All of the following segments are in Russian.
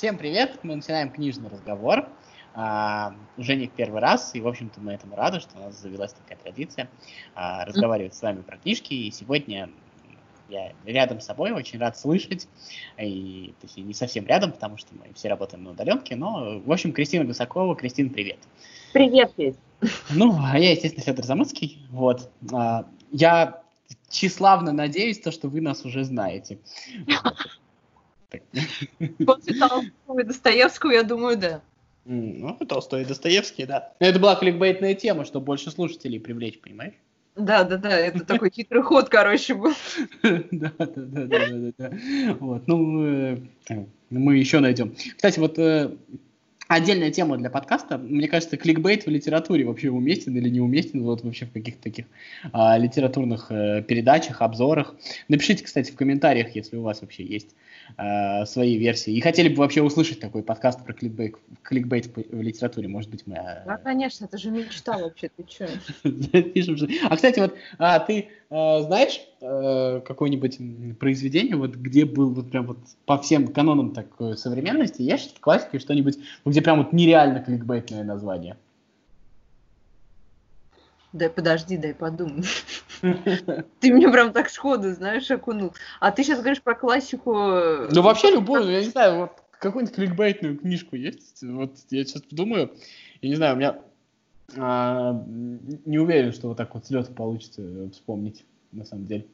Всем привет! Мы начинаем книжный разговор. А, уже не в первый раз, и, в общем-то, мы этому рады, что у нас завелась такая традиция а, разговаривать с вами про книжки. И сегодня я рядом с собой, очень рад слышать. И, точнее, не совсем рядом, потому что мы все работаем на удаленке. Но, в общем, Кристина Гусакова. Кристина, привет. Привет, Петь. Ну, а я, естественно, Федор Замыцкий. Вот. А, я тщеславно надеюсь, то, что вы нас уже знаете. После Толстого и Достоевского, я думаю, да. Ну, Толстой и Достоевский, да. Это была кликбейтная тема, чтобы больше слушателей привлечь, понимаешь? Да, да, да, это такой хитрый ход, короче, был. Да, да, да, да, да, Вот, ну, э, мы еще найдем. Кстати, вот э, отдельная тема для подкаста. Мне кажется, кликбейт в литературе вообще уместен или не уместен, вот вообще в каких-то таких а, литературных э, передачах, обзорах. Напишите, кстати, в комментариях, если у вас вообще есть э, свои версии. И хотели бы вообще услышать такой подкаст про кликбейт, кликбейт в литературе. Может быть, мы... Э... Да, конечно, это же мечта вообще, ты что? А, кстати, вот а, ты э, знаешь э, какое-нибудь произведение, вот где был вот прям вот по всем канонам такой современности, есть классики, что-нибудь, где прям вот нереально кликбейтное название? Дай подожди, дай подумай. Ты мне прям так сходу, знаешь, окунул. А ты сейчас говоришь про классику... Ну, вообще любую, я не знаю, вот какую-нибудь кликбейтную книжку есть? Вот я сейчас думаю, я не знаю, у меня а, не уверен, что вот так вот слез получится вспомнить, на самом деле.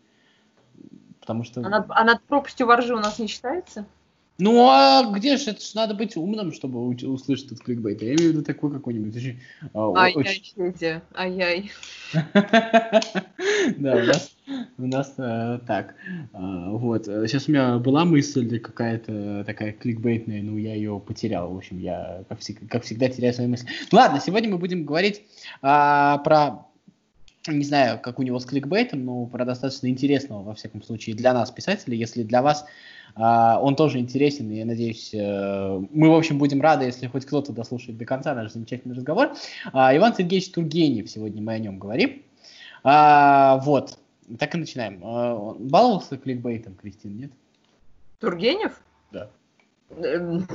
Потому что... А над, а над пропастью воржи у нас не считается? Ну, а где же, это ж надо быть умным, чтобы услышать этот кликбейт. Я имею в виду такой какой-нибудь. Очень, Ай-яй, Федя, ай-яй. Да, у нас, у нас э, так. Э, вот. Сейчас у меня была мысль какая-то такая кликбейтная, но я ее потерял. В общем, я, как, всегда, как всегда, теряю свои мысли. Ладно, сегодня мы будем говорить а, про не знаю, как у него с кликбейтом, но про достаточно интересного, во всяком случае, для нас, писателей. Если для вас а, он тоже интересен, я надеюсь, э, мы, в общем, будем рады, если хоть кто-то дослушает до конца наш замечательный разговор. А, Иван Сергеевич Тургенев, сегодня мы о нем говорим. А, вот, так и начинаем. Баловался кликбейтом, Кристин, нет? Тургенев? Да. Эм,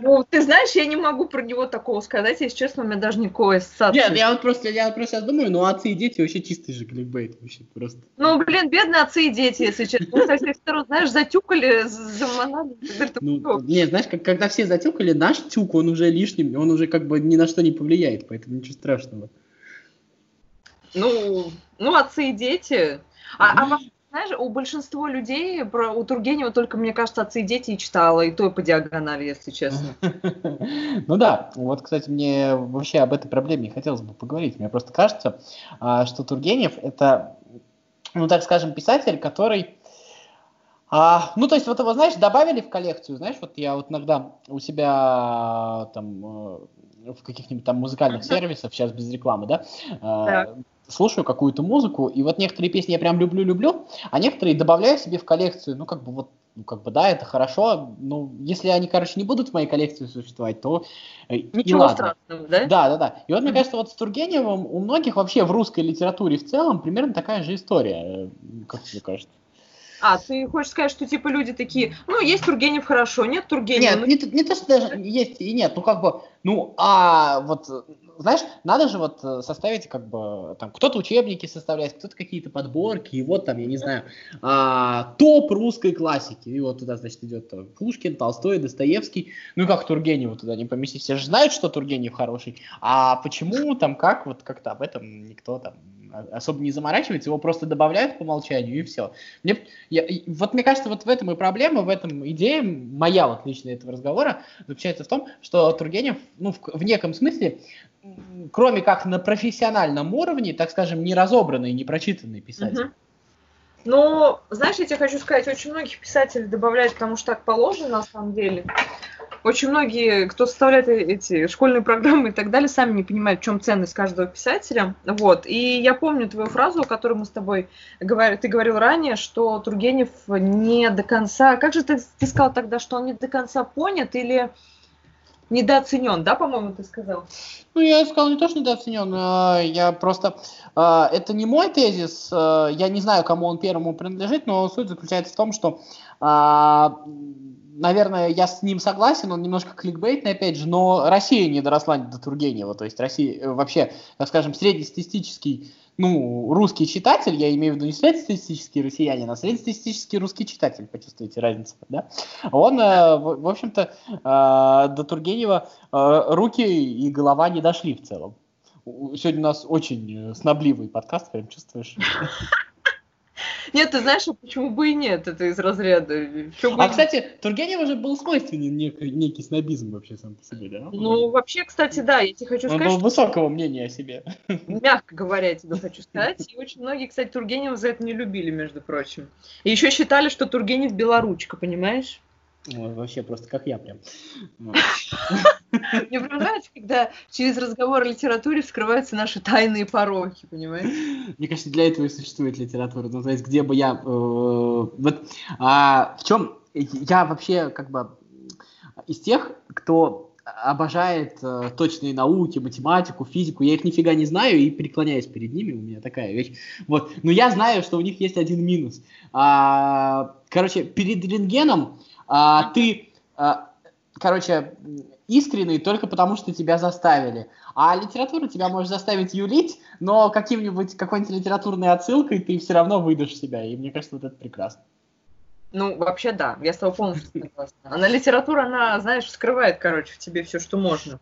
ну, ты знаешь, я не могу про него такого сказать, если честно, у меня даже никакой ассоциации. Нет, я вот просто, я просто сейчас думаю, ну, отцы и дети вообще чистый же кликбейт, вообще просто. Ну, блин, бедные отцы и дети, если честно. Со всех сторон, знаешь, затюкали, заманали. Ну, не, знаешь, как, когда все затюкали, наш тюк, он уже лишним, он уже как бы ни на что не повлияет, поэтому ничего страшного. Ну, ну отцы и дети. А, а знаешь, у большинства людей про у Тургенева только, мне кажется, отцы и дети и читала, и то по диагонали, если честно. Ну да, вот, кстати, мне вообще об этой проблеме хотелось бы поговорить. Мне просто кажется, а, что Тургенев это, ну так скажем, писатель, который а, ну, то есть, вот его, знаешь, добавили в коллекцию, знаешь, вот я вот иногда у себя там э, в каких-нибудь там музыкальных сервисах, сейчас без рекламы, да, так слушаю какую-то музыку, и вот некоторые песни я прям люблю-люблю, а некоторые добавляю себе в коллекцию, ну, как бы вот, ну, как бы, да, это хорошо, ну, если они, короче, не будут в моей коллекции существовать, то э, Ничего страшного, да? Да, да, да. И вот, мне кажется, вот с Тургеневым у многих вообще в русской литературе в целом примерно такая же история, э, как тебе кажется? А, ты хочешь сказать, что типа люди такие, ну, есть Тургенев хорошо, нет Тургенева? Нет, ну... не, не то, что даже есть и нет, ну, как бы, ну, а вот знаешь, надо же вот э, составить как бы, там, кто-то учебники составляет, кто-то какие-то подборки, и вот там, я не знаю, а, топ русской классики, и вот туда, значит, идет там, Пушкин, Толстой, Достоевский, ну и как Тургенев туда не поместить, все же знают, что Тургенев хороший, а почему там, как, вот как-то об этом никто там особо не заморачивается, его просто добавляют по умолчанию и все. Мне, я, вот мне кажется, вот в этом и проблема, в этом идея моя вот лично этого разговора заключается в том, что Тургенев, ну, в, в неком смысле, кроме как на профессиональном уровне, так скажем, не разобранный, не прочитанный писатель. Угу. Ну, знаешь, я тебе хочу сказать, очень многих писателей добавляют, потому что так положено на самом деле. Очень многие, кто составляет э, эти школьные программы и так далее, сами не понимают, в чем ценность каждого писателя. Вот. И я помню твою фразу, которую мы с тобой говорили, ты говорил ранее, что Тургенев не до конца... Как же ты, ты сказал тогда, что он не до конца понят или недооценен, да, по-моему, ты сказал? Ну, я сказал не то, что недооценен, а я просто... А, это не мой тезис, а, я не знаю, кому он первому принадлежит, но суть заключается в том, что наверное, я с ним согласен, он немножко кликбейтный, опять же, но Россия не доросла до Тургенева, то есть Россия э, вообще, так скажем, среднестатистический, ну, русский читатель, я имею в виду не среднестатистический россиянин, а среднестатистический русский читатель, почувствуйте разницу, да? Он, э, в, общем-то, э, до Тургенева руки и голова не дошли в целом. Сегодня у нас очень снобливый подкаст, прям чувствуешь? Нет, ты знаешь, почему бы и нет? Это из разряда. А, кстати, Тургенев уже был свойственен некий, некий снобизм вообще сам по себе, да? Ну, вообще, кстати, да, я тебе хочу сказать. Он был высокого мнения о себе. Мягко говоря, я тебе хочу сказать. И очень многие, кстати, Тургенева за это не любили, между прочим. И еще считали, что Тургенев белоручка, понимаешь? Вообще просто как я прям. Мне прям нравится, когда через разговор о литературе вскрываются наши тайные пороки, понимаешь? Мне кажется, для этого и существует литература. Ну, то есть, где бы я... Э, вот а, в чем... Я вообще как бы из тех, кто обожает э, точные науки, математику, физику. Я их нифига не знаю и преклоняюсь перед ними. У меня такая вещь. Вот. Но я знаю, что у них есть один минус. А, короче, перед рентгеном а, ты, а, короче, искренний только потому, что тебя заставили. А литература тебя может заставить юлить, но каким-нибудь, какой-нибудь литературной отсылкой ты все равно выдашь себя. И мне кажется, вот это прекрасно. Ну, вообще, да, я с тобой полностью согласна. Она литература, она, знаешь, скрывает, короче, в тебе все, что можно.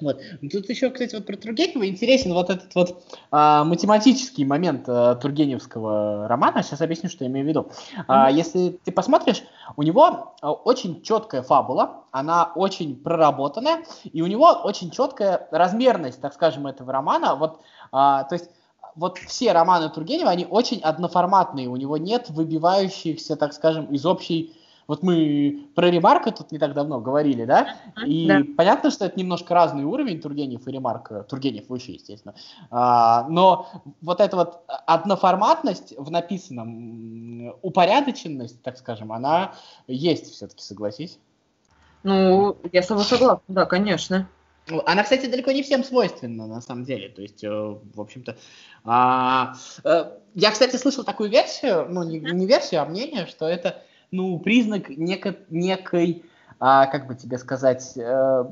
Вот. Тут еще, кстати, вот про Тургенева интересен вот этот вот а, математический момент а, Тургеневского романа. Сейчас объясню, что я имею в виду. А, если ты посмотришь, у него а, очень четкая фабула, она очень проработанная, и у него очень четкая размерность, так скажем, этого романа. Вот, а, то есть вот все романы Тургенева, они очень одноформатные, у него нет выбивающихся, так скажем, из общей вот мы про Ремарка тут не так давно говорили, да? И да. понятно, что это немножко разный уровень Тургенев и Ремарка. Тургенев выше, естественно. А, но вот эта вот одноформатность в написанном, упорядоченность, так скажем, она есть все-таки, согласись? Ну, я с тобой согласна, да, конечно. Она, кстати, далеко не всем свойственна, на самом деле. То есть, э, в общем-то... А, э, я, кстати, слышал такую версию, ну, не, не версию, а мнение, что это ну, признак неко, некой, а, как бы тебе сказать, э,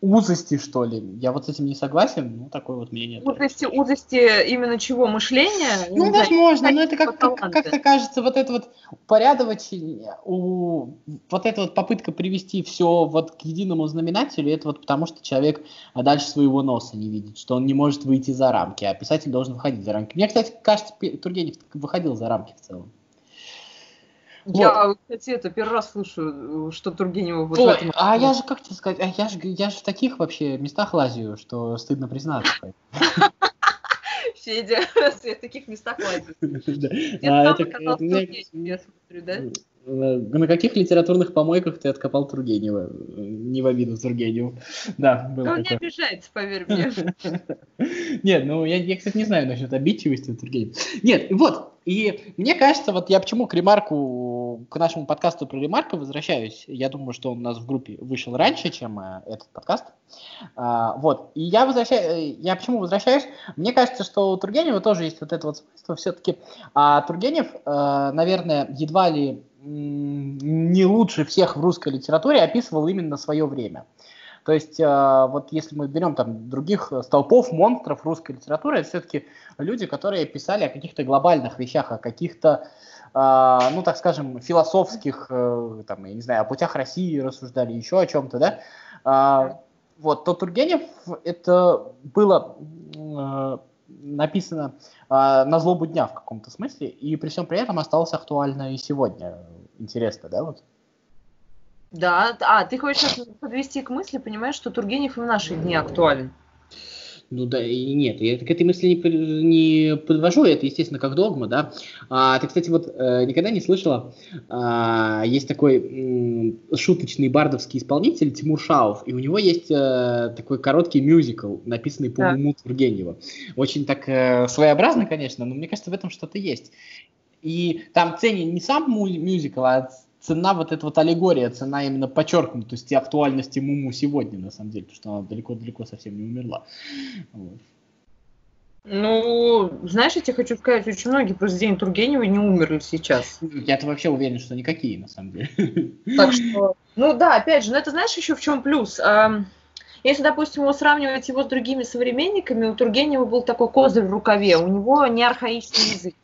узости, что ли. Я вот с этим не согласен, ну, такое вот мнение. Узости, узости именно чего? Мышления? Ну, не возможно, знаю, но это как, как, как-то кажется, вот это вот упорядочить, у, вот эта вот попытка привести все вот к единому знаменателю, это вот потому, что человек дальше своего носа не видит, что он не может выйти за рамки, а писатель должен выходить за рамки. Мне, кстати, кажется, Тургенев выходил за рамки в целом. Я, кстати, это первый раз слышу, что Тургенева вот Ой, в этом... А я же, как тебе сказать, а я же, я же в таких вообще местах лазю, что стыдно признаться. Федя, в таких местах лазит. А, я смотрю, да? На каких литературных помойках ты откопал Тургенева? Не в обиду Тургеневу. Да, было Он не обижается, поверь мне. Нет, ну я, я, кстати, не знаю насчет обидчивости Тургенева. Нет, вот, и мне кажется, вот я почему к ремарку, к нашему подкасту про ремарка возвращаюсь. Я думаю, что он у нас в группе вышел раньше, чем э, этот подкаст. А, вот, и я возвращаюсь, я почему возвращаюсь? Мне кажется, что у Тургенева тоже есть вот это вот свойство. Все-таки а Тургенев, а, наверное, едва ли не лучше всех в русской литературе описывал именно свое время. То есть, э, вот если мы берем там других столпов, монстров русской литературы, это все-таки люди, которые писали о каких-то глобальных вещах, о каких-то, э, ну, так скажем, философских, э, там, я не знаю, о путях России рассуждали, еще о чем-то, да. Э, вот, то Тургенев, это было э, написано э, на злобу дня в каком-то смысле, и при всем при этом осталось актуально и сегодня. Интересно, да, вот? Да, а, ты хочешь подвести к мысли, понимаешь, что Тургенев и в наши дни актуален. Ну да, и нет, я к этой мысли не, не подвожу, это, естественно, как догма, да. А, ты, кстати, вот э, никогда не слышала, а, есть такой шуточный бардовский исполнитель Тимур Шаов, и у него есть э, такой короткий мюзикл, написанный по да. уму Тургенева. Очень так э, своеобразно, конечно, но мне кажется, в этом что-то есть. И там ценен не сам мюзикл, а цена вот эта вот аллегория, цена именно подчеркнутости актуальности Муму сегодня, на самом деле, потому что она далеко-далеко совсем не умерла. Вот. Ну, знаешь, я тебе хочу сказать, очень многие произведения Тургенева не умерли сейчас. Я-то вообще уверен, что никакие, на самом деле. Так что, ну да, опять же, но это знаешь еще в чем плюс? Если, допустим, его сравнивать его с другими современниками, у Тургенева был такой козырь в рукаве, у него не архаичный язык.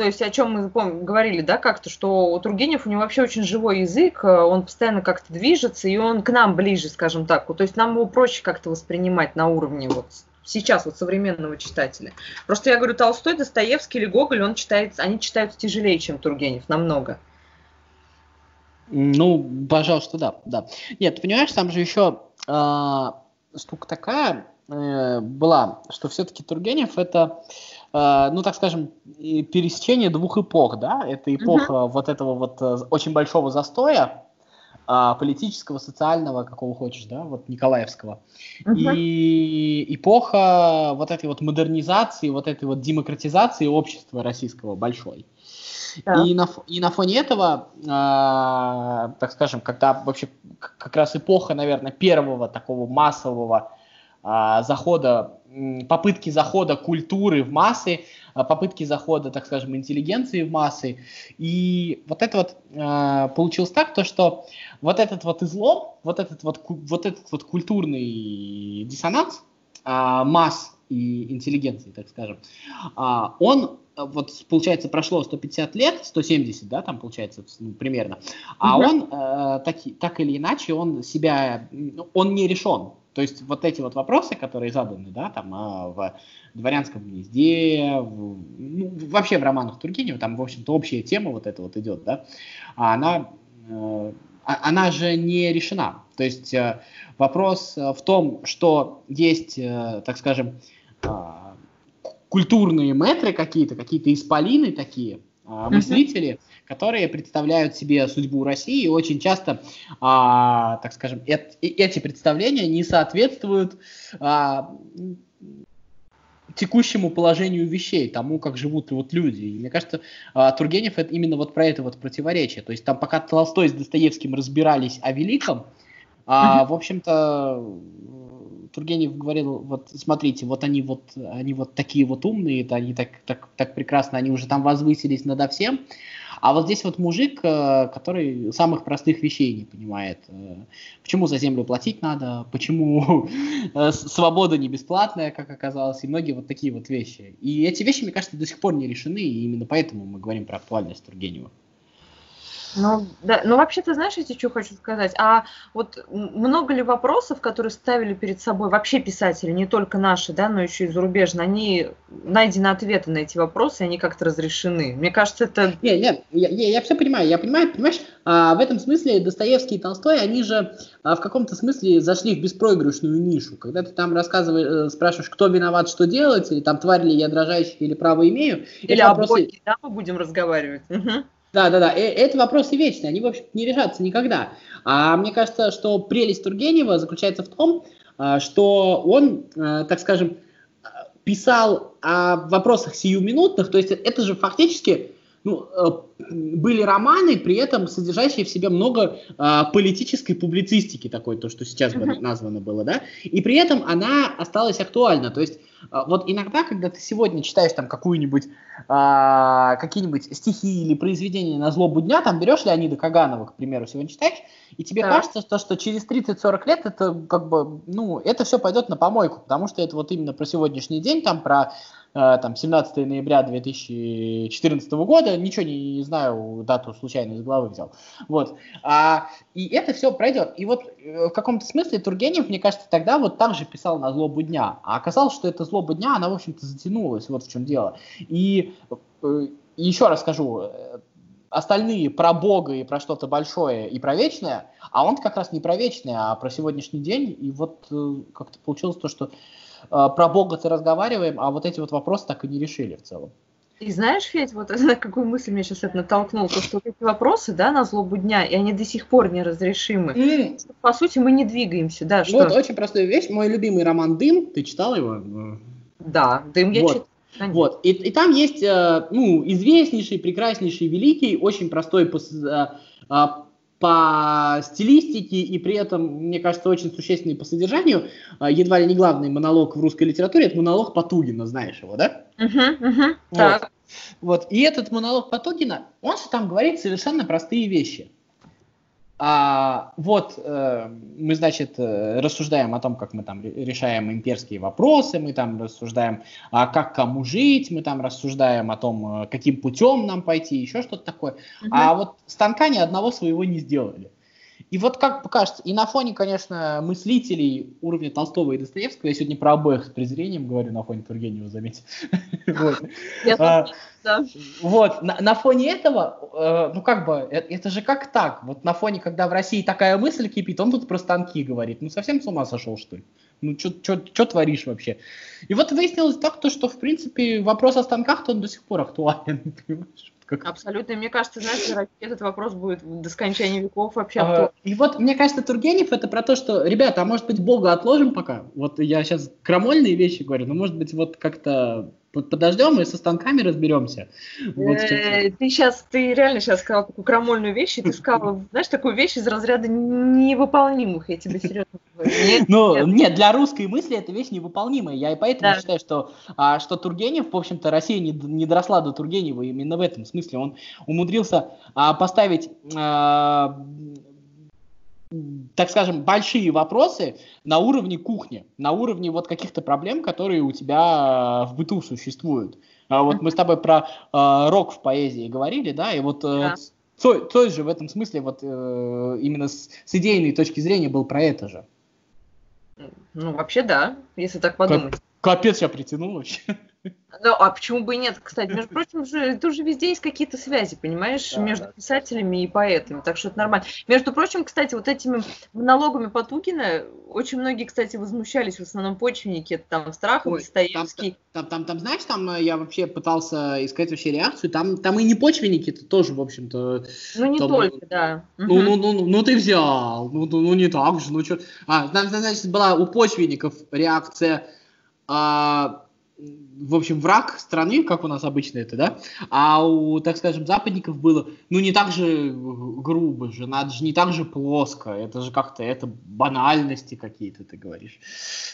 А, то есть о чем мы помним, говорили, да, как-то, что у Тургенев у него вообще очень живой язык, он постоянно как-то движется, и он к нам ближе, скажем так. То есть нам его проще как-то воспринимать на уровне вот сейчас вот современного читателя. Просто я говорю, Толстой, Достоевский или Гоголь, он читает, они читаются тяжелее, чем Тургенев, намного. Ну, пожалуйста, да, да. Нет, понимаешь, там же еще э, штука такая э, была, что все-таки Тургенев это, э, ну, так скажем, пересечение двух эпох, да? Это эпоха uh-huh. вот этого вот э, очень большого застоя, а, политического, социального, какого хочешь, да, вот Николаевского. Uh-huh. И эпоха вот этой вот модернизации, вот этой вот демократизации общества российского большой. Да. И, на, и на фоне этого, э, так скажем, когда вообще как раз эпоха, наверное, первого такого массового э, захода, попытки захода культуры в массы, Э, попытки захода, так скажем, интеллигенции в массы. И вот это вот э, получилось так, то что вот этот вот излом, вот этот вот, вот этот вот культурный диссонанс э, масс и интеллигенции, так скажем, э, он вот получается прошло 150 лет, 170, да, там получается ну, примерно, а угу. он э, так, так или иначе он себя, он не решен, то есть вот эти вот вопросы, которые заданы, да, там а, в дворянском гнезде, в, ну, вообще в романах Тургенева, там, в общем-то, общая тема вот эта вот идет, да, а она, э, а, она же не решена. То есть э, вопрос э, в том, что есть, так скажем, культурные метры какие-то, какие-то исполины такие, мыслители, uh-huh которые представляют себе судьбу России, и очень часто, а, так скажем, эт, эти представления не соответствуют а, текущему положению вещей, тому, как живут вот люди. И мне кажется, а, Тургенев это именно вот про это вот противоречие. То есть там пока Толстой с Достоевским разбирались о великом, а, в общем-то, Тургенев говорил, вот смотрите, вот они вот, они вот такие вот умные, это они так, так, так прекрасно, они уже там возвысились надо всем, а вот здесь вот мужик, э, который самых простых вещей не понимает. Э, почему за землю платить надо, почему э, свобода не бесплатная, как оказалось, и многие вот такие вот вещи. И эти вещи, мне кажется, до сих пор не решены, и именно поэтому мы говорим про актуальность Тургенева. Ну, да, ну вообще, ты знаешь, я что хочу сказать? А вот много ли вопросов, которые ставили перед собой вообще писатели, не только наши, да, но еще и зарубежные, они найдены ответы на эти вопросы, они как-то разрешены? Мне кажется, это... Нет, нет, я, я, я все понимаю, я понимаю, понимаешь, а, в этом смысле Достоевский и Толстой, они же а, в каком-то смысле зашли в беспроигрышную нишу. Когда ты там рассказываешь, э, спрашиваешь, кто виноват, что делать, или там тварь ли я дрожащий, или право имею. Или о вопросы... Боге, да, мы будем разговаривать. Угу. Да, да, да. Это вопросы вечные, они, в общем не решатся никогда. А мне кажется, что прелесть Тургенева заключается в том, а, что он, а, так скажем, писал о вопросах сиюминутных, то есть это же фактически ну, э, были романы, при этом содержащие в себе много э, политической публицистики такой, то, что сейчас uh-huh. названо было, да, и при этом она осталась актуальна. То есть э, вот иногда, когда ты сегодня читаешь там какую-нибудь, э, какие-нибудь стихи или произведения на злобу дня, там берешь Леонида Каганова, к примеру, сегодня читаешь, и тебе да. кажется, что, что через 30-40 лет это как бы, ну, это все пойдет на помойку, потому что это вот именно про сегодняшний день, там про там, 17 ноября 2014 года, ничего не, не знаю, дату случайно из головы взял. Вот. А, и это все пройдет. И вот э, в каком-то смысле Тургенев, мне кажется, тогда вот так же писал на злобу дня. А оказалось, что эта злоба дня, она, в общем-то, затянулась. Вот в чем дело. И э, еще раз скажу, остальные про Бога и про что-то большое и про вечное, а он как раз не про вечное, а про сегодняшний день. И вот как-то получилось то, что Э, про Бога-то разговариваем, а вот эти вот вопросы так и не решили в целом. И знаешь, Федь, вот на какую мысль меня сейчас это натолкнуло, то, что вот эти вопросы, да, на злобу дня, и они до сих пор неразрешимы. Mm. По сути, мы не двигаемся, да, что? Вот, очень простая вещь. Мой любимый роман «Дым», ты читал его? Да, «Дым» я вот. читал. Конечно. Вот. И, и там есть э, ну, известнейший, прекраснейший, великий, очень простой по, стилистике и при этом, мне кажется, очень существенный по содержанию, едва ли не главный монолог в русской литературе, это монолог Потугина, знаешь его, да? Угу, угу, вот. Так. вот. И этот монолог Потугина, он же там говорит совершенно простые вещи. А, вот э, мы, значит, э, рассуждаем о том, как мы там решаем имперские вопросы, мы там рассуждаем, а как кому жить, мы там рассуждаем о том, э, каким путем нам пойти, еще что-то такое. Угу. А вот станка ни одного своего не сделали. И вот как кажется, и на фоне, конечно, мыслителей уровня Толстого и Достоевского, я сегодня про обоих с презрением говорю, на фоне Тургенева, заметьте. А, вот, на фоне этого, э, ну как бы, э, это же как так? Вот на фоне, когда в России такая мысль кипит, он тут про станки говорит. Ну совсем с ума сошел, что ли? Ну, что творишь вообще? И вот выяснилось так, то, что, в принципе, вопрос о станках-то он до сих пор актуален, понимаешь? Как... Абсолютно. Мне кажется, знаешь, этот вопрос будет до скончания веков вообще. А, и вот, мне кажется, Тургенев это про то, что, ребята, а может быть, Бога отложим пока? Вот я сейчас крамольные вещи говорю, но может быть, вот как-то подождем и со станками разберемся. Вот э, ты сейчас, ты реально сейчас сказал такую крамольную вещь, и ты сказал, знаешь, такую вещь из разряда невыполнимых, я тебе серьезно говорю. ну, нет. для русской мысли эта вещь невыполнимая. Я и поэтому считаю, что, а, что Тургенев, в общем-то, Россия не, не доросла до Тургенева именно в этом смысле. Он умудрился а, поставить а, так скажем, большие вопросы на уровне кухни, на уровне вот каких-то проблем, которые у тебя в быту существуют. А вот мы с тобой про э, рок в поэзии говорили, да, и вот э, Цой, Цой же в этом смысле вот э, именно с, с идейной точки зрения был про это же. Ну, вообще да, если так подумать. Капец, я притянул вообще. Ну, а почему бы и нет? Кстати, между прочим, же, тоже везде есть какие-то связи, понимаешь, да, между писателями и поэтами, так что это нормально. Между прочим, кстати, вот этими монологами Потукина очень многие, кстати, возмущались, в основном почвенники, это там Страхов, Достоевский. Там, там, там, там, знаешь, там э, я вообще пытался искать вообще реакцию, там, там и не почвенники, это тоже, в общем-то... Ну, не там, только, да. Ну, ну, ну, ну, ну, ты взял, ну, ну, ну не так же, ну, что... А, значит, была у почвенников реакция... А, в общем, враг страны, как у нас обычно это, да, а у, так скажем, западников было, ну, не так же грубо же, надо же не так же плоско, это же как-то, это банальности какие-то, ты говоришь.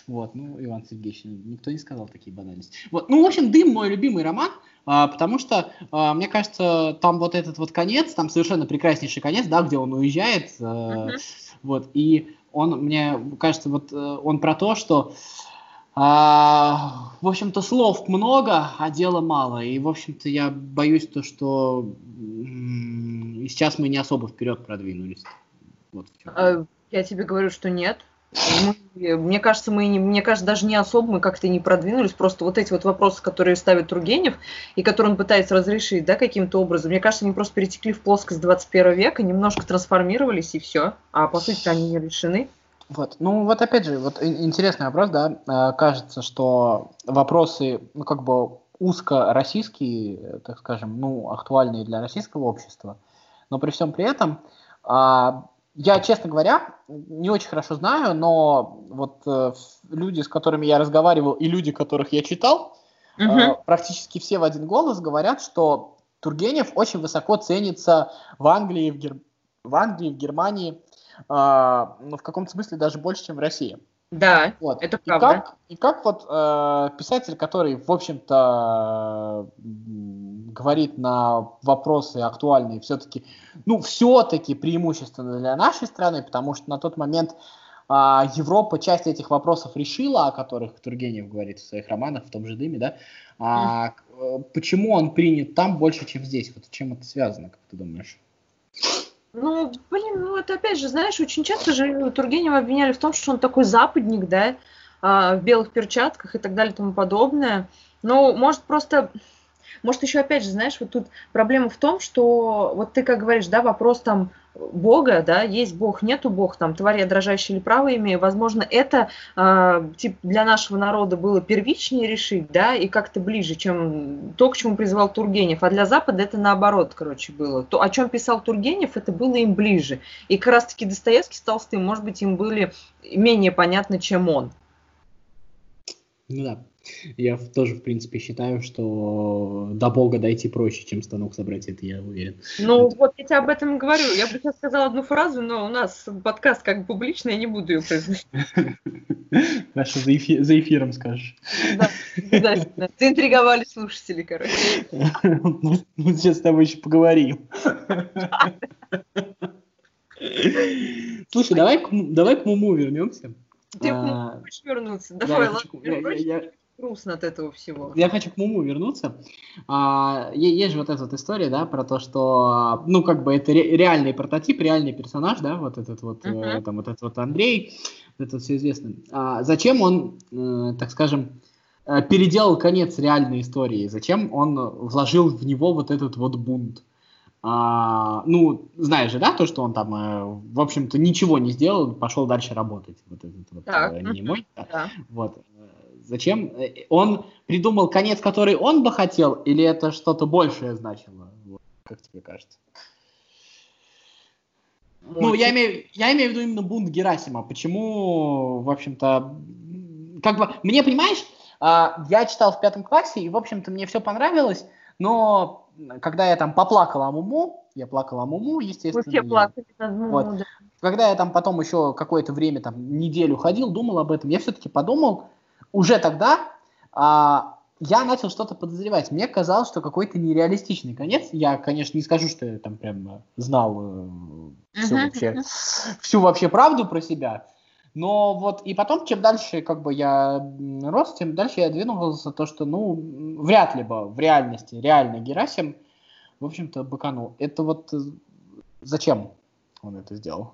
Вот, ну, Иван Сергеевич, никто не сказал такие банальности. Вот, ну, в общем, «Дым» мой любимый роман, а, потому что, а, мне кажется, там вот этот вот конец, там совершенно прекраснейший конец, да, где он уезжает, а, uh-huh. вот, и он, мне кажется, вот э, он про то, что а, в общем-то, слов много, а дела мало. И, в общем-то, я боюсь то, что сейчас мы не особо вперед продвинулись. Вот а, я тебе говорю, что нет. Мы, мне кажется, мы не, мне кажется, даже не особо мы как-то не продвинулись. Просто вот эти вот вопросы, которые ставит Тургенев и которые он пытается разрешить, да, каким-то образом, мне кажется, они просто перетекли в плоскость 21 века, немножко трансформировались и все. А по сути они не решены. Вот. Ну, вот опять же, вот интересный вопрос, да. Э, кажется, что вопросы, ну, как бы узко российские, так скажем, ну, актуальные для российского общества. Но при всем при этом, а, я, честно говоря, не очень хорошо знаю, но вот э, люди, с которыми я разговаривал, и люди, которых я читал, угу. практически все в один голос говорят, что Тургенев очень высоко ценится в Англии, в, Гер... в Англии, в Германии, а, ну, в каком-то смысле даже больше, чем в России. Да, вот. это правда. И как, и как вот э, писатель, который, в общем-то, говорит на вопросы актуальные, все-таки, ну, все-таки преимущественно для нашей страны, потому что на тот момент э, Европа часть этих вопросов решила, о которых Тургенев говорит в своих романах, в том же «Дыме», да, а, mm. почему он принят там больше, чем здесь? Вот чем это связано, как ты думаешь? Ну, блин, ну это опять же, знаешь, очень часто же Тургенева обвиняли в том, что он такой западник, да, а, в белых перчатках и так далее и тому подобное. Ну, может, просто может, еще опять же, знаешь, вот тут проблема в том, что вот ты как говоришь, да, вопрос там Бога, да, есть Бог, нету Бог, там, тварь я дрожащая или право имею, возможно, это э, тип, для нашего народа было первичнее решить, да, и как-то ближе, чем то, к чему призывал Тургенев, а для Запада это наоборот, короче, было. То, о чем писал Тургенев, это было им ближе. И как раз-таки Достоевский с Толстым, может быть, им были менее понятны, чем он. Ну да. Я тоже, в принципе, считаю, что до Бога дойти проще, чем станок собрать, это я уверен. Ну, это... вот я тебе об этом говорю. Я бы сейчас сказала одну фразу, но у нас подкаст как бы публичный, я не буду ее произносить. Хорошо, за, эфи... за эфиром скажешь. Да, обязательно. Заинтриговали слушатели, короче. Мы сейчас с тобой еще поговорим. Слушай, давай, давай к Муму вернемся. Ты а, хочешь вернуться? Давай, ладно грустно от этого всего. Я хочу к Муму вернуться. А, есть же вот эта вот история, да, про то, что, ну, как бы это ре- реальный прототип, реальный персонаж, да, вот этот вот, uh-huh. э, там, вот этот вот Андрей, это все известно. А, зачем он, э, так скажем, э, переделал конец реальной истории? Зачем он вложил в него вот этот вот бунт? А, ну, знаешь же, да, то, что он там, э, в общем-то, ничего не сделал, пошел дальше работать. Вот этот вот так. Э, немой. Да. Вот. Зачем? Он придумал конец, который он бы хотел, или это что-то большее значило? Как тебе кажется? Может. Ну, я имею, я имею в виду именно бунт Герасима. Почему, в общем-то, как бы, мне, понимаешь, а, я читал в пятом классе, и, в общем-то, мне все понравилось, но когда я там поплакал о Муму, я плакал о Муму, естественно. Мы все плакали о Муму, вот. да. Когда я там потом еще какое-то время, там, неделю ходил, думал об этом, я все-таки подумал, уже тогда а, я начал что-то подозревать. Мне казалось, что какой-то нереалистичный конец. Я, конечно, не скажу, что я там прям знал э, всю, uh-huh. вообще, всю вообще правду про себя. Но вот и потом, чем дальше как бы я рос, тем дальше я двинулся то, что, ну, вряд ли бы в реальности реальный Герасим, в общем-то, быканул. Это вот э, зачем он это сделал?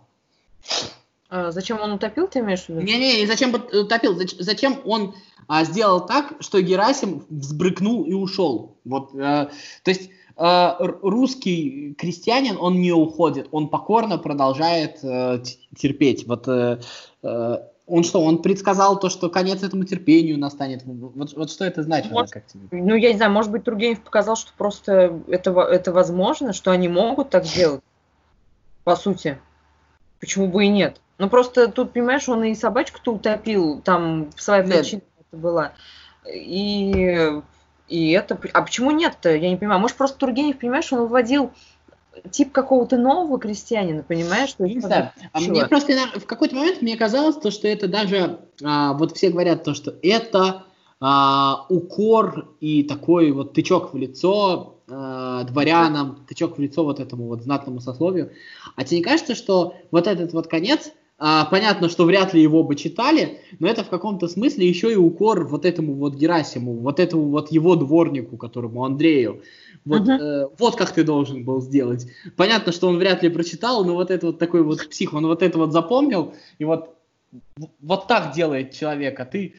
А зачем он утопил, ты имеешь в виду? Не-не, не зачем утопил, зачем он а, сделал так, что Герасим взбрыкнул и ушел. Вот, а, то есть а, русский крестьянин, он не уходит, он покорно продолжает а, терпеть. Вот а, он что, он предсказал то, что конец этому терпению настанет? Вот, вот что это значит? Может, как тебе? Ну, я не знаю, может быть, Тургенев показал, что просто это, это возможно, что они могут так сделать, по сути. Почему бы и нет? Ну просто тут, понимаешь, он и собачку-то утопил, там своя причина это была. И, и это... А почему нет-то? Я не понимаю. Может, просто Тургенев, понимаешь, он выводил тип какого-то нового крестьянина, понимаешь? То есть, не знаю. А мне просто в какой-то момент мне казалось, то, что это даже... А, вот все говорят то, что это а, укор и такой вот тычок в лицо а, дворянам, тычок в лицо вот этому вот знатному сословию. А тебе не кажется, что вот этот вот конец а, понятно, что вряд ли его бы читали, но это в каком-то смысле еще и укор вот этому вот Герасиму, вот этому вот его дворнику, которому Андрею. Вот, uh-huh. э, вот как ты должен был сделать. Понятно, что он вряд ли прочитал, но вот это вот такой вот псих, он вот это вот запомнил, и вот, вот так делает человек, а ты,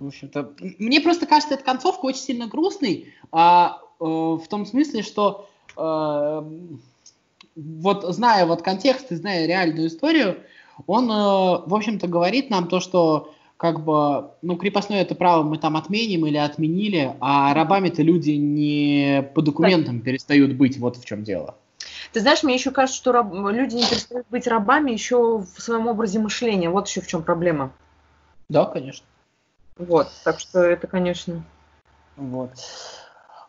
в общем-то... Мне просто кажется, эта концовка очень сильно грустной, а, э, в том смысле, что э, вот зная вот контекст и зная реальную историю, он, э, в общем-то, говорит нам то, что как бы, ну, крепостное это право мы там отменим или отменили, а рабами-то люди не по документам перестают быть, вот в чем дело. Ты знаешь, мне еще кажется, что раб... люди не перестают быть рабами еще в своем образе мышления. Вот еще в чем проблема. Да, конечно. Вот, так что это, конечно. Вот.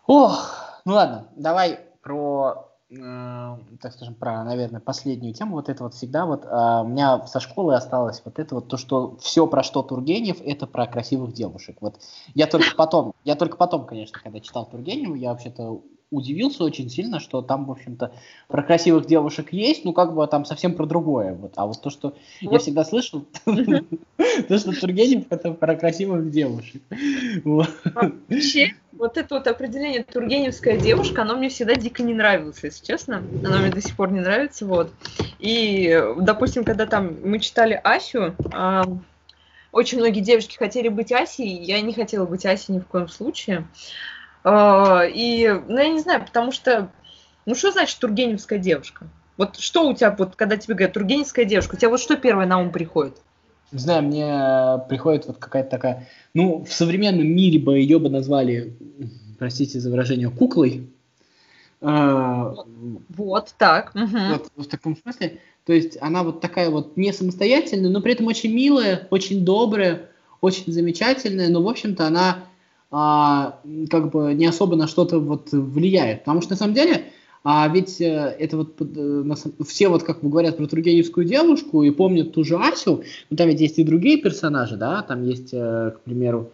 Ох, ну ладно, давай про Э, так скажем, про, наверное, последнюю тему, вот это вот всегда вот, а, у меня со школы осталось вот это вот то, что все, про что Тургенев, это про красивых девушек. Вот я только потом, я только потом, конечно, когда читал Тургенева, я вообще-то удивился очень сильно, что там, в общем-то, про красивых девушек есть, ну, как бы там совсем про другое. Вот. А вот то, что вот. я всегда слышал, то, что Тургенев это про красивых девушек. Вообще, вот это вот определение тургеневская девушка, оно мне всегда дико не нравилось, если честно. Оно мне до сих пор не нравится, вот. И, допустим, когда там мы читали Асю, а, очень многие девушки хотели быть Асей, я не хотела быть Асей ни в коем случае. А, и, ну, я не знаю, потому что, ну, что значит тургеневская девушка? Вот что у тебя, вот, когда тебе говорят тургеневская девушка, у тебя вот что первое на ум приходит? Не знаю, мне приходит вот какая-то такая... Ну, в современном мире бы ее бы назвали, простите за выражение, куклой. А, вот, так. Вот, в таком смысле. То есть она вот такая вот не самостоятельная, но при этом очень милая, очень добрая, очень замечательная, но, в общем-то, она а, как бы не особо на что-то вот влияет. Потому что, на самом деле, а ведь э, это вот э, все вот как бы говорят про Тургеневскую девушку и помнят ту же Асю, но там ведь есть и другие персонажи, да, там есть, э, к примеру,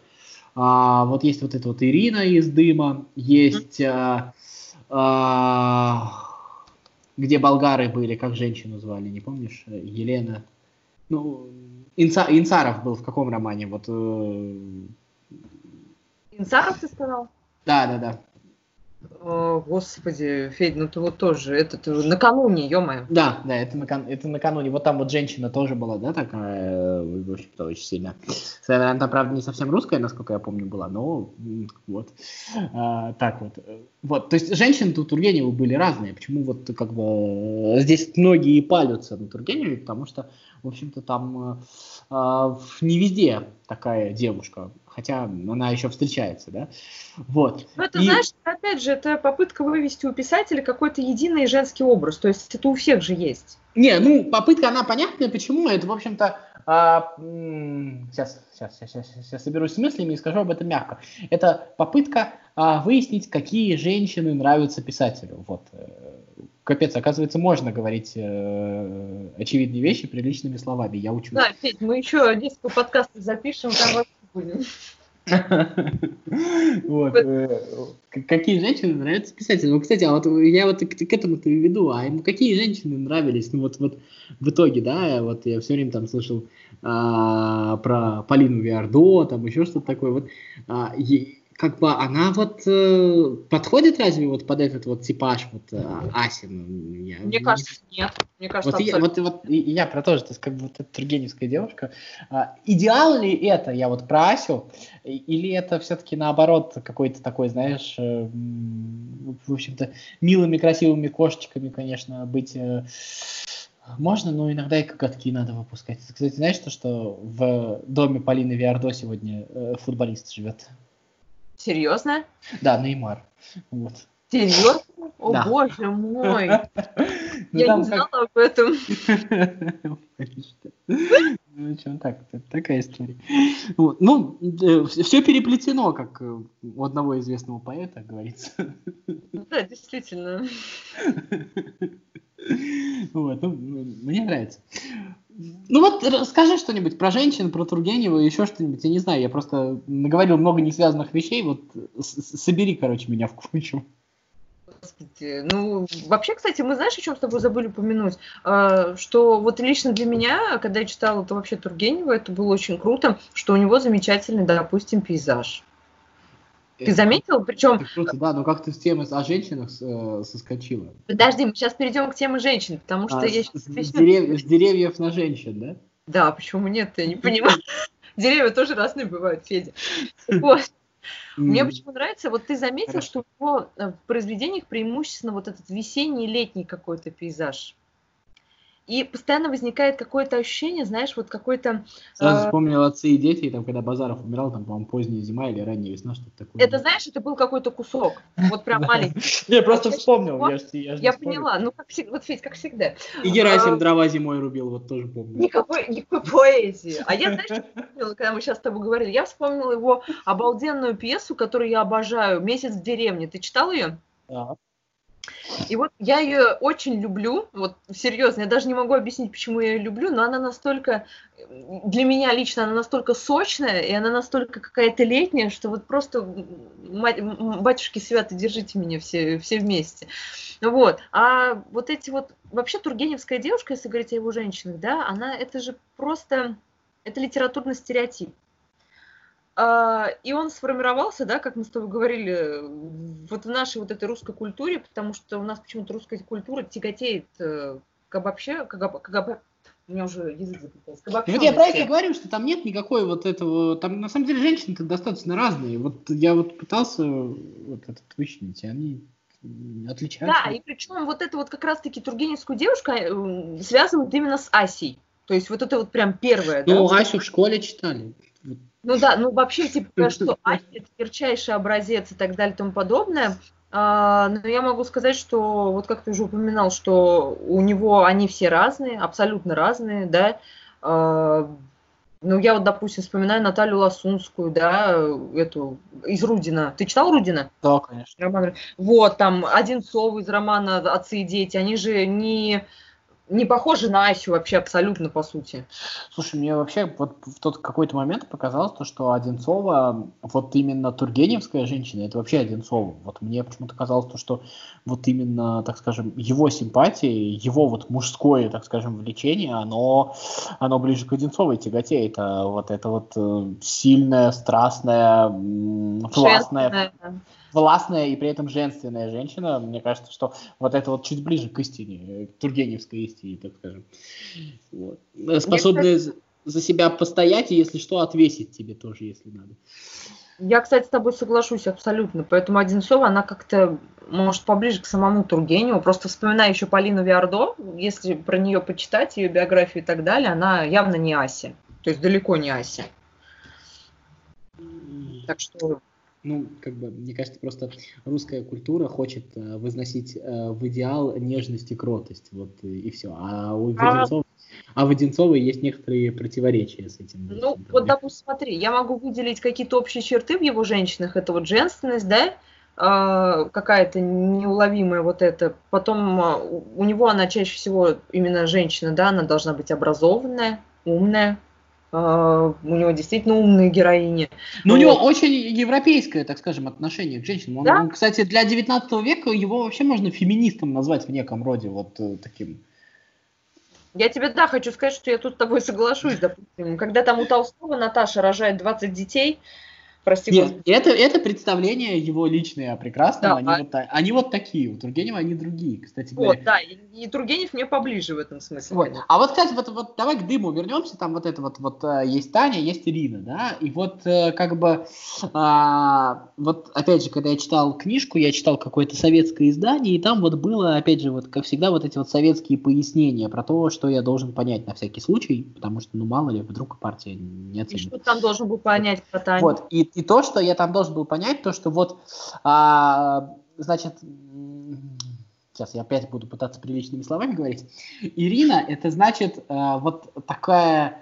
а, вот есть вот эта вот Ирина из Дыма, есть, а, а, где болгары были, как женщину звали, не помнишь, Елена, ну, Инца, Инцаров был в каком романе, вот. Инцаров ты сказал? Да, да, да. О, господи, Федь, ну ты вот тоже, это ты накануне, ё-моё. Да, да, это, накан... это накануне. Вот там вот женщина тоже была, да, такая, э, в общем-то, очень сильно. Она там, правда, не совсем русская, насколько я помню, была, но вот. А, так вот. Вот, то есть женщины тут Тургенева были разные. Почему вот как бы здесь многие палятся на Тургеневе, потому что, в общем-то, там а, не везде такая девушка хотя она еще встречается, да, вот. Ну, это, и... знаешь, опять же, это попытка вывести у писателя какой-то единый женский образ, то есть это у всех же есть. Не, ну, попытка, она понятная, почему, это, в общем-то, а, сейчас, сейчас, сейчас, сейчас соберусь с мыслями и скажу об этом мягко. Это попытка а, выяснить, какие женщины нравятся писателю, вот. Капец, оказывается, можно говорить э, очевидные вещи приличными словами. Я учусь. Да, Федь, мы еще несколько подкастов запишем, там будем. Вот. Э, какие женщины нравятся писателю? Ну, кстати, а вот я вот к этому-то и веду. А ему какие женщины нравились? Ну, вот, вот в итоге, да, вот я все время там слышал а, про Полину Виардо, там еще что-то такое. Вот а, как бы она вот э, подходит разве вот под этот вот типаж вот э, Асин? Я, Мне кажется, нет. Мне кажется, вот, я, вот, вот я про то же, то есть как бы вот эта Тургеневская девушка. А, идеал ли это, я вот про Асю, или это все-таки наоборот какой-то такой, знаешь, э, в общем-то, милыми, красивыми кошечками, конечно, быть... Э, можно, но иногда и коготки надо выпускать. Кстати, знаешь, то, что в доме Полины Виардо сегодня э, футболист живет? Серьезно? Да, Неймар. Вот. Серьезно? О да. боже мой! Ну, Я не знала об этом. Ну, что, так, такая история. Вот. Ну, э, все переплетено, как у одного известного поэта говорится. Да, действительно. Вот, ну, мне нравится. Ну вот расскажи что-нибудь про женщин, про Тургенева, еще что-нибудь. Я не знаю, я просто наговорил много несвязанных вещей. Вот собери, короче, меня в кучу. Господи. Ну, вообще, кстати, мы знаешь, о чем с тобой забыли упомянуть? А, что вот лично для меня, когда я читала это вообще Тургенева, это было очень круто, что у него замечательный, допустим, пейзаж. Ты заметил? Причем... Круто, да, но как ты с темы о женщинах э, соскочила? Подожди, мы сейчас перейдем к теме женщин, потому что а, я сейчас... С, с, дерев... с деревьев на женщин, да? Да, почему нет, я не понимаю. Деревья тоже разные бывают, Федя. Вот. Мне почему нравится, вот ты заметил, что э, в произведениях преимущественно вот этот весенний, летний какой-то пейзаж. И постоянно возникает какое-то ощущение, знаешь, вот какой-то... Сразу э... вспомнил отцы и дети, и там, когда Базаров умирал, там, по-моему, поздняя зима или ранняя весна, что-то такое. Это, знаешь, это был какой-то кусок, вот прям маленький. Я просто вспомнил, я поняла, ну, как всегда, вот, Федь, как всегда. И Герасим а, дрова зимой рубил, вот тоже помню. Никакой, поэзии. А я, знаешь, вспомнила, когда мы сейчас с тобой говорили? Я вспомнила его обалденную пьесу, которую я обожаю, «Месяц в деревне». Ты читал ее? Да. И вот я ее очень люблю, вот серьезно, я даже не могу объяснить, почему я ее люблю, но она настолько, для меня лично она настолько сочная, и она настолько какая-то летняя, что вот просто, батюшки святы, держите меня все, все вместе. Вот, а вот эти вот, вообще Тургеневская девушка, если говорить о его женщинах, да, она, это же просто, это литературный стереотип. А, и он сформировался, да, как мы с тобой говорили, вот в нашей вот этой русской культуре, потому что у нас почему-то русская культура тяготеет э, к обобще, к, об, к об, у меня уже язык запутался. Вот я про это говорю, что там нет никакой вот этого, там на самом деле женщины-то достаточно разные. Вот я вот пытался вот этот вычленить, и они отличаются. Да, и причем вот это вот как раз-таки тургеневскую девушку э, связывают именно с Асей. То есть вот это вот прям первое. Ну, да? Асю в школе читали. Ну да, ну вообще, типа, что Ася – это ярчайший образец и так далее и тому подобное. А, но я могу сказать, что, вот как ты уже упоминал, что у него они все разные, абсолютно разные, да. А, Ну, я вот, допустим, вспоминаю Наталью Ласунскую, да, эту, из Рудина. Ты читал Рудина? Да, конечно. Роман. Вот, там, Одинцов из романа «Отцы и дети». Они же не не похожи на Асю вообще абсолютно, по сути. Слушай, мне вообще вот в тот какой-то момент показалось то, что Одинцова, вот именно Тургеневская женщина, это вообще Одинцова. Вот мне почему-то казалось то, что вот именно, так скажем, его симпатии, его вот мужское, так скажем, влечение, оно, оно ближе к Одинцовой тяготе. Это вот это вот э, сильная, страстная, властная и при этом женственная женщина, мне кажется, что вот это вот чуть ближе к истине, к тургеневской истине, так скажем. Вот. Способная кстати... за себя постоять и, если что, отвесить тебе тоже, если надо. Я, кстати, с тобой соглашусь абсолютно. Поэтому Одинцова, она как-то, может, поближе к самому Тургеневу. Просто вспоминая еще Полину Виардо, если про нее почитать, ее биографию и так далее, она явно не Ася. То есть далеко не Ася. Так что ну, как бы, мне кажется, просто русская культура хочет э, возносить э, в идеал нежность и кротость, вот и, и все. А у Воденцова, а... а у Воденцовой есть некоторые противоречия с этим. Ну, этим, вот, допустим, смотри, я могу выделить какие-то общие черты в его женщинах. Это вот женственность, да, э, какая-то неуловимая вот это. Потом э, у него она чаще всего именно женщина, да, она должна быть образованная, умная, Uh, у него действительно умные героини. Но вот. у него очень европейское, так скажем, отношение к женщинам. Он, да? он, кстати, для 19 века его вообще можно феминистом назвать в неком роде, вот э, таким. Я тебе, да, хочу сказать, что я тут с тобой соглашусь, допустим. Когда там у Толстого Наташа рожает 20 детей, Прости, Нет, это, это представление его личное о прекрасном. Да, они, а... вот, они вот такие. У Тургенева они другие, кстати говоря. Вот, да, и, и Тургенев мне поближе в этом смысле. Вот. А вот, кстати, вот, вот давай к дыму вернемся. Там вот это вот, вот э, есть Таня, есть Ирина, да, и вот э, как бы а, вот опять же, когда я читал книжку, я читал какое-то советское издание, и там вот было, опять же, вот как всегда, вот эти вот советские пояснения про то, что я должен понять на всякий случай, потому что, ну, мало ли, вдруг партия не оценит. И что там должен был понять про Таню? Вот, и и то, что я там должен был понять, то, что вот, а, значит, сейчас я опять буду пытаться приличными словами говорить. Ирина, это значит а, вот такая...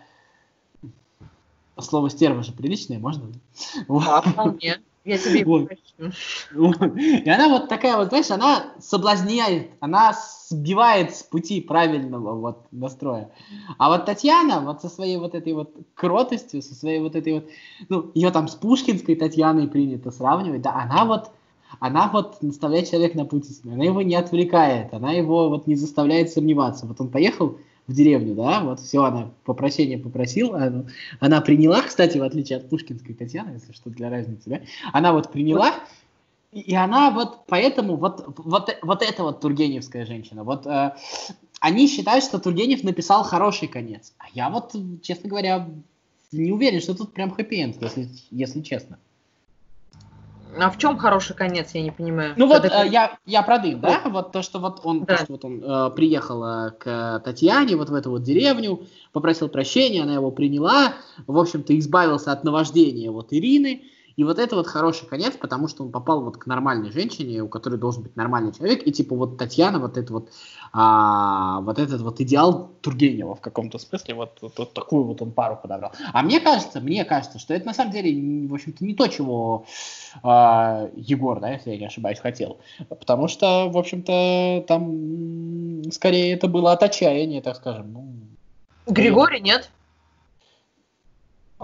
Слово стерва же приличное, можно? Да, вполне. Я тебе вот. И она вот такая вот, знаешь, она соблазняет, она сбивает с пути правильного вот настроя. А вот Татьяна вот со своей вот этой вот кротостью, со своей вот этой вот, ну, ее там с Пушкинской Татьяной принято сравнивать, да, она вот, она вот наставляет человека на путь она его не отвлекает, она его вот не заставляет сомневаться. Вот он поехал в деревню, да, вот все, она попросение попросила, она, она приняла, кстати, в отличие от Пушкинской Татьяны, если что, для разницы, да, она вот приняла, и, и она вот поэтому, вот, вот, вот эта вот Тургеневская женщина, вот э, они считают, что Тургенев написал хороший конец, а я вот, честно говоря, не уверен, что тут прям хэппи-энд, если, если честно. А в чем хороший конец, я не понимаю. Ну вот э, я, я про дым, да? Вот то, что вот он, да. то, что вот он э, приехал к Татьяне, вот в эту вот деревню, попросил прощения, она его приняла, в общем-то избавился от наваждения вот Ирины, и вот это вот хороший конец, потому что он попал вот к нормальной женщине, у которой должен быть нормальный человек, и типа вот Татьяна, вот это вот, а, вот этот вот идеал Тургенева в каком-то смысле, вот, вот, вот такую вот он пару подобрал. А мне кажется, мне кажется, что это на самом деле, в общем-то, не то, чего а, Егор, да, если я не ошибаюсь, хотел. Потому что, в общем-то, там скорее это было от отчаяния, так скажем. Ну, Григорий нет?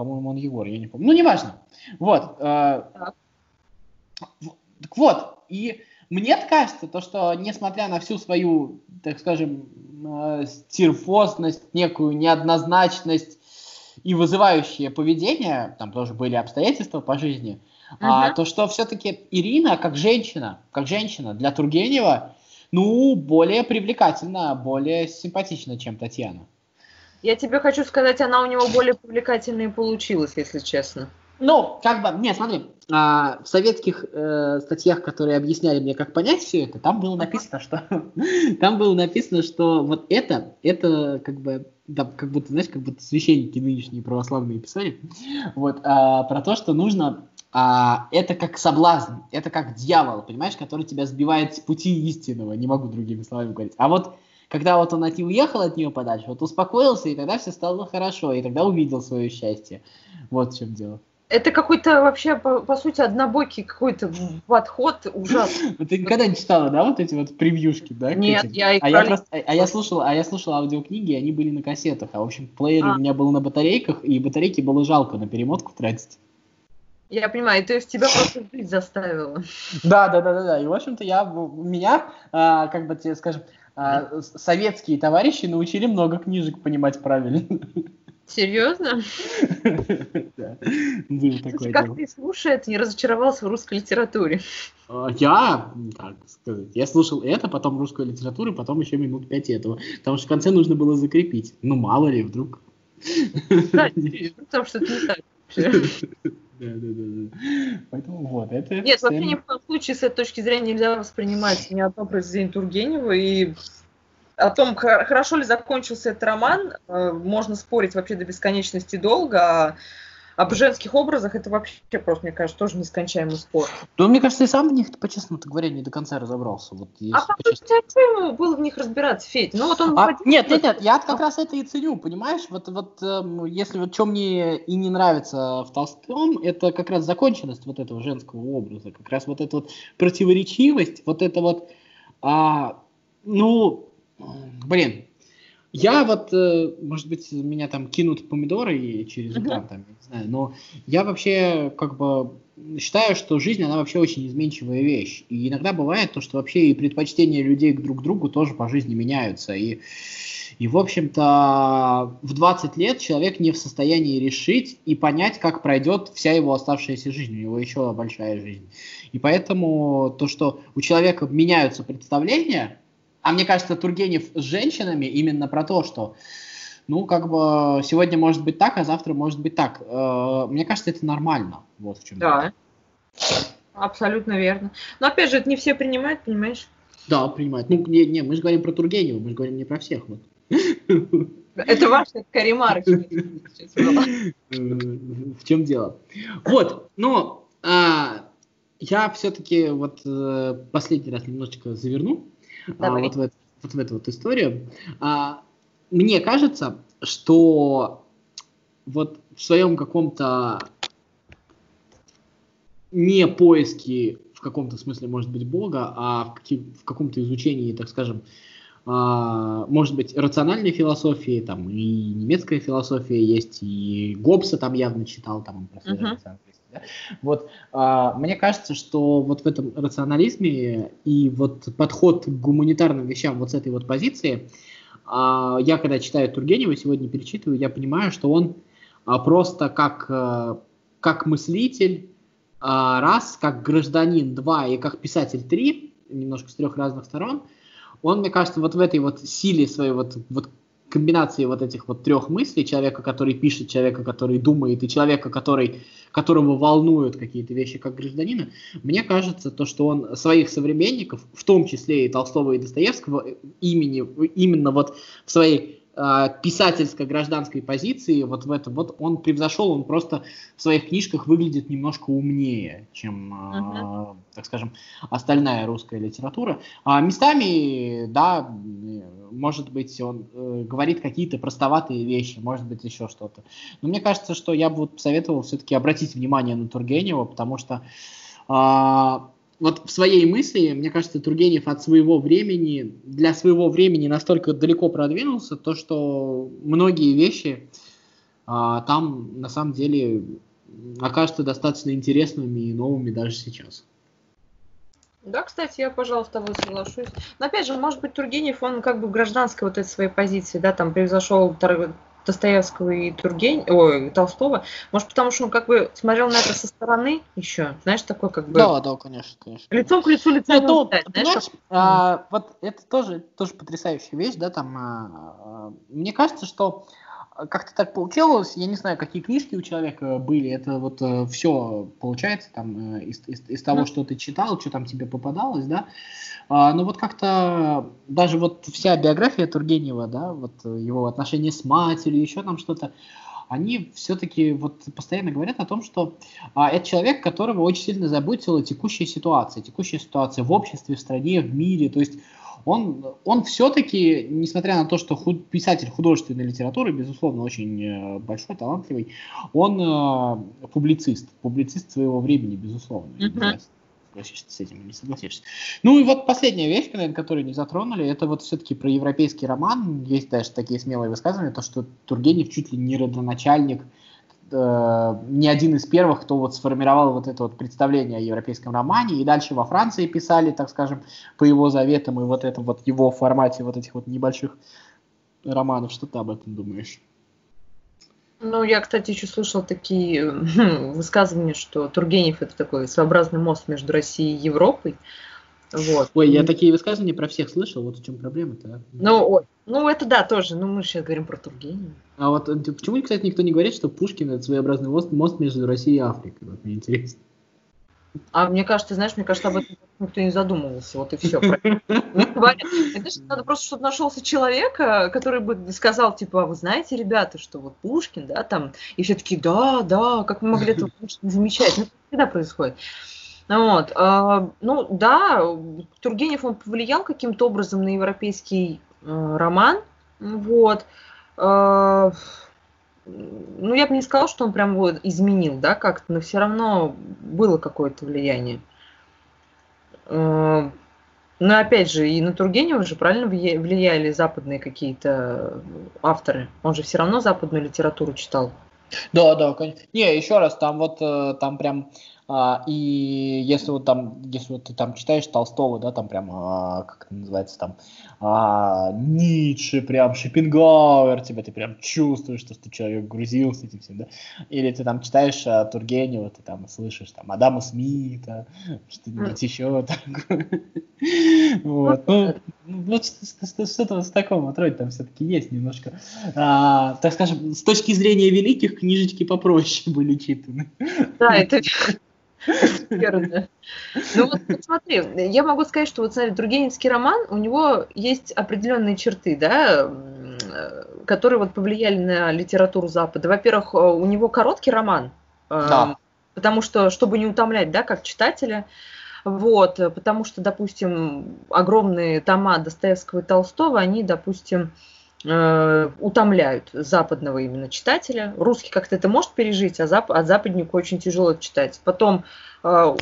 По-моему, он Егор, я не помню. Ну, неважно. Вот. Э, так вот, и мне кажется, то, что несмотря на всю свою, так скажем, э, стирфозность, некую неоднозначность и вызывающее поведение, там тоже были обстоятельства по жизни, uh-huh. а, то что все-таки Ирина, как женщина, как женщина для Тургенева, ну, более привлекательна, более симпатична, чем Татьяна. Я тебе хочу сказать, она у него более привлекательная получилась, если честно. Ну, как бы, не, смотри, а, в советских э, статьях, которые объясняли мне, как понять все это, там было написано, что там было написано, что вот это, это как бы, да, как будто, знаешь, как будто священники нынешние православные писали, вот, а, про то, что нужно, а, это как соблазн, это как дьявол, понимаешь, который тебя сбивает с пути истинного, не могу другими словами говорить. А вот когда вот он от нее уехал от нее подальше, вот успокоился, и тогда все стало хорошо, и тогда увидел свое счастье. Вот в чем дело. Это какой-то вообще, по, по сути, однобокий какой-то подход ужасный. Ты никогда не читала, да, вот эти вот превьюшки, да? Нет, я их а я, просто, а я слушал, а я слушал аудиокниги, они были на кассетах, а в общем плеер а. у меня был на батарейках, и батарейки было жалко на перемотку тратить. Я понимаю, то есть тебя просто жить заставила. Да, да, да, да, да. И в общем-то я меня, а, как бы тебе скажем, а, советские товарищи научили много книжек понимать правильно. Серьезно? Да, Как ты слушаешь, не разочаровался в русской литературе? А, я, как сказать, я слушал это, потом русскую литературу, потом еще минут пять этого. Потому что в конце нужно было закрепить. Ну, мало ли, вдруг. Да, потому что это не так. Да, да, да. Поэтому вот, это... Нет, вообще ни в коем случае с этой точки зрения нельзя воспринимать ни одно произведение Тургенева, и о том, хорошо ли закончился этот роман, э, можно спорить вообще до бесконечности долго, а об женских образах это вообще просто, мне кажется, тоже нескончаемый спор. Ну, мне кажется, и сам в них, по-честному говоря, не до конца разобрался. Вот, а по ему было в них разбираться, Федь? Ну, вот он а, нет, нет, нет, я как раз это и ценю, понимаешь? Вот, вот э, если вот что мне и не нравится в Толстом, это как раз законченность вот этого женского образа, как раз вот эта вот противоречивость, вот это вот, а, ну, блин, я вот, э, может быть, меня там кинут помидоры через экран, там, не знаю, но я вообще как бы считаю, что жизнь, она вообще очень изменчивая вещь. И иногда бывает то, что вообще и предпочтения людей друг к другу тоже по жизни меняются. И, и в общем-то, в 20 лет человек не в состоянии решить и понять, как пройдет вся его оставшаяся жизнь. У него еще большая жизнь. И поэтому то, что у человека меняются представления, а мне кажется, Тургенев с женщинами именно про то, что ну, как бы сегодня может быть так, а завтра может быть так. Э, мне кажется, это нормально. Вот в чем. Да. Абсолютно верно. Но опять же, это не все принимают, понимаешь? Да, принимают. Ну, не, не, мы же говорим про Тургенева, мы же говорим не про всех. Вот. Это ваша ремарка. В чем дело? Вот, но а, я все-таки вот э, последний раз немножечко заверну а, вот, в, вот в эту вот историю. А, мне кажется, что вот в своем каком-то не поиске в каком-то смысле, может быть, Бога, а в, каки- в каком-то изучении, так скажем, а, может быть, рациональной философии, там и немецкая философия есть, и Гоббса там явно читал, там uh-huh. Да? Вот, а, мне кажется, что вот в этом рационализме и вот подход к гуманитарным вещам вот с этой вот позиции, а, я когда читаю Тургенева, сегодня перечитываю, я понимаю, что он а, просто как, а, как мыслитель, а, раз, как гражданин, два, и как писатель, три, немножко с трех разных сторон, он, мне кажется, вот в этой вот силе своей вот, вот комбинации вот этих вот трех мыслей, человека, который пишет, человека, который думает, и человека, который, которого волнуют какие-то вещи как гражданина, мне кажется, то, что он своих современников, в том числе и Толстого и Достоевского, имени, именно вот в своей писательско-гражданской позиции, вот в этом, вот он превзошел, он просто в своих книжках выглядит немножко умнее, чем, uh-huh. так скажем, остальная русская литература. А местами, да, может быть, он э, говорит какие-то простоватые вещи, может быть, еще что-то. Но мне кажется, что я бы вот посоветовал все-таки обратить внимание на Тургенева, потому что э, вот в своей мысли, мне кажется, Тургенев от своего времени, для своего времени настолько далеко продвинулся, то что многие вещи а, там на самом деле окажутся достаточно интересными и новыми даже сейчас. Да, кстати, я, пожалуй, с тобой соглашусь. Но опять же, может быть, Тургенев, он как бы в гражданской вот этой своей позиции, да, там превзошел Достоевского и Тургень, ой, Толстого. Может, потому что он как бы смотрел на это со стороны еще, знаешь, такой как бы... Да, да, конечно, конечно. Лицом к лицу, лицом Нет, ну, знаешь, знаешь а, вот это тоже, тоже потрясающая вещь, да, там, а, а, мне кажется, что как-то так получилось, я не знаю, какие книжки у человека были, это вот э, все получается там э, из, из, из того, mm. что ты читал, что там тебе попадалось, да, а, но вот как-то даже вот вся биография Тургенева, да, вот его отношения с матерью, еще там что-то, они все-таки вот постоянно говорят о том, что а, это человек, которого очень сильно заботила текущая ситуация, текущая ситуация в обществе, в стране, в мире, то есть он, он все-таки, несмотря на то, что худ, писатель художественной литературы, безусловно, очень э, большой, талантливый, он э, публицист, публицист своего времени, безусловно. Mm-hmm. Согласишься с этим не согласишься. Ну и вот последняя вещь, наверное, которую не затронули, это вот все-таки про европейский роман. Есть даже такие смелые высказывания, то, что Тургенев чуть ли не родоначальник э, не один из первых, кто вот сформировал вот это вот представление о европейском романе, и дальше во Франции писали, так скажем, по его заветам, и вот это вот его формате вот этих вот небольших романов. Что ты об этом думаешь? Ну, я, кстати, еще слышал такие хм, высказывания, что Тургенев это такой своеобразный мост между Россией и Европой. Вот. Ой, я такие высказывания про всех слышал, вот в чем проблема-то. А? Ну, ой, ну это да, тоже, ну мы сейчас говорим про Тургенева. А вот э, почему, кстати, никто не говорит, что Пушкин это своеобразный мост, мост между Россией и Африкой? Вот мне интересно. А мне кажется, знаешь, мне кажется, об этом никто не задумывался, вот и все. Надо просто, чтобы нашелся человек, который бы сказал, типа, а вы знаете, ребята, что вот Пушкин, да, там, и все таки да, да, как мы могли это замечать? Ну, это всегда происходит. Вот. А, ну, да, Тургенев, он повлиял каким-то образом на европейский э, роман, вот. А, ну, я бы не сказала, что он прям вот изменил, да, как-то, но все равно было какое-то влияние. Э, но опять же, и на Тургенева же правильно влияли западные какие-то авторы. Он же все равно западную литературу читал. Да, да, конечно. Не, еще раз, там вот, э, там прям а, и если вот там, если вот ты там читаешь Толстого, да, там прям, а, как это называется, там, а, Ницше, прям Шопенгауэр, тебя ты прям чувствуешь, что ты человек грузился этим всем, да, или ты там читаешь а, Тургенева, ты там слышишь там Адама Смита, что-нибудь еще такое. Вот, ну, вот что-то с такого отроде там все-таки есть немножко. А, так скажем, с точки зрения великих, книжечки попроще были читаны. Да, это Верно. Ну вот смотри, я могу сказать, что вот смотри, Тургеневский роман, у него есть определенные черты, да, которые вот повлияли на литературу Запада. Во-первых, у него короткий роман, да. потому что, чтобы не утомлять, да, как читателя, вот, потому что, допустим, огромные тома Достоевского и Толстого, они, допустим, Э, утомляют западного именно читателя. Русский как-то это может пережить, а, зап а западнику очень тяжело читать. Потом э,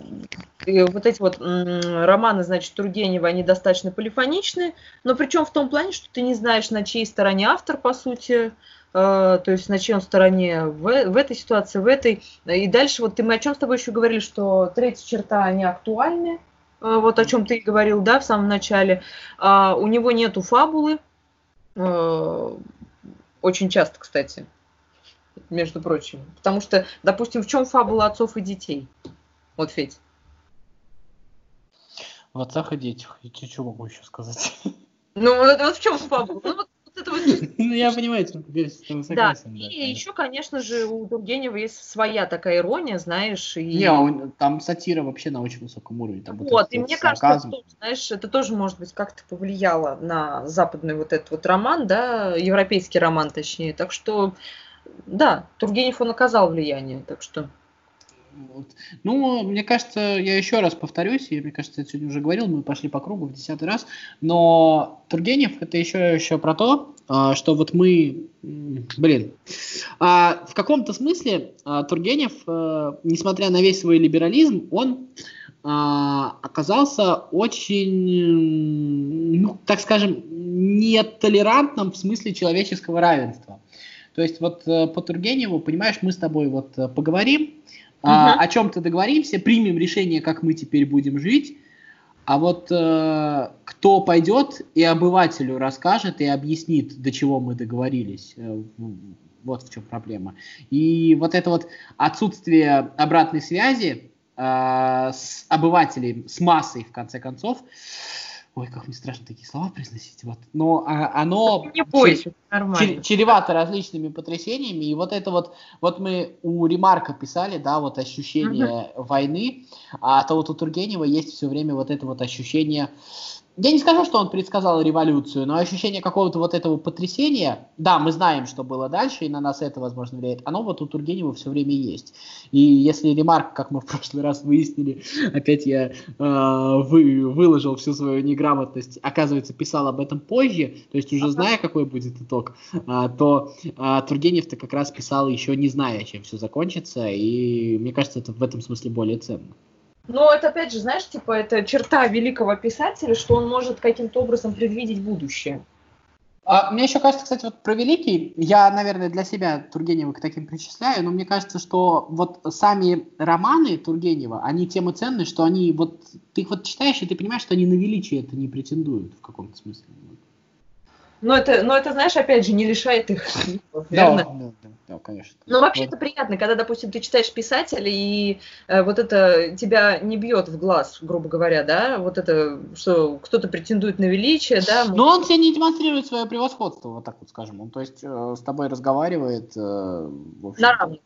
вот эти вот э, романы, значит, Тургенева, они достаточно полифоничны, но причем в том плане, что ты не знаешь, на чьей стороне автор, по сути, э, то есть на чьей он стороне в, в этой ситуации, в этой. И дальше вот ты, мы о чем с тобой еще говорили, что третья черта, они актуальны, э, вот о чем ты говорил, да, в самом начале. Э, у него нету фабулы, очень часто, кстати, между прочим. Потому что, допустим, в чем фабула отцов и детей? Вот, Федь. В отцах и детях. Я что могу еще сказать? Ну, вот, вот в чем фабула? Ну, вот это вот... Ну, я понимаю, что. Да, и еще, конечно же, у Тургенева есть своя такая ирония, знаешь, и... Не, он, там сатира вообще на очень высоком уровне. Там вот, и мне кажется, что, знаешь, это тоже, может быть, как-то повлияло на западный вот этот вот роман, да, европейский роман, точнее, так что, да, Тургенев, он оказал влияние, так что... Вот. Ну, мне кажется, я еще раз повторюсь, я, мне кажется, я сегодня уже говорил, мы пошли по кругу в десятый раз, но Тургенев это еще, еще про то, а, что вот мы, блин, а, в каком-то смысле а, Тургенев, несмотря на весь свой либерализм, он оказался очень, ну, так скажем, нетолерантным в смысле человеческого равенства. То есть вот э, по Тургеневу, понимаешь, мы с тобой вот э, поговорим, угу. а, о чем-то договоримся, примем решение, как мы теперь будем жить, а вот э, кто пойдет и обывателю расскажет и объяснит, до чего мы договорились, э, вот в чем проблема. И вот это вот отсутствие обратной связи э, с обывателем, с массой, в конце концов, Ой, как мне страшно такие слова произносить. Вот. Но а, оно не бойся, чер- чревато различными потрясениями. И вот это вот, вот мы у Ремарка писали, да, вот ощущение угу. войны, а то вот у Тургенева есть все время вот это вот ощущение я не скажу, что он предсказал революцию, но ощущение какого-то вот этого потрясения, да, мы знаем, что было дальше, и на нас это, возможно, влияет, оно вот у Тургенева все время есть. И если ремарк, как мы в прошлый раз выяснили, опять я э, вы, выложил всю свою неграмотность, оказывается, писал об этом позже, то есть уже зная, какой будет итог, э, то э, Тургенев-то как раз писал еще не зная, чем все закончится, и мне кажется, это в этом смысле более ценно. Но это, опять же, знаешь, типа, это черта великого писателя, что он может каким-то образом предвидеть будущее. А, мне еще кажется, кстати, вот про Великий, я, наверное, для себя Тургенева к таким причисляю, но мне кажется, что вот сами романы Тургенева, они тем и ценны, что они вот, ты их вот читаешь, и ты понимаешь, что они на величие это не претендуют в каком-то смысле. Но это, но это, знаешь, опять же, не лишает их верно? Да, да, да, конечно. Но вообще это приятно, когда, допустим, ты читаешь писателя, и э, вот это тебя не бьет в глаз, грубо говоря, да, вот это, что кто-то претендует на величие, да. Но он тебе не демонстрирует свое превосходство, вот так вот скажем. Он, то есть, э, с тобой разговаривает. Э, на равных.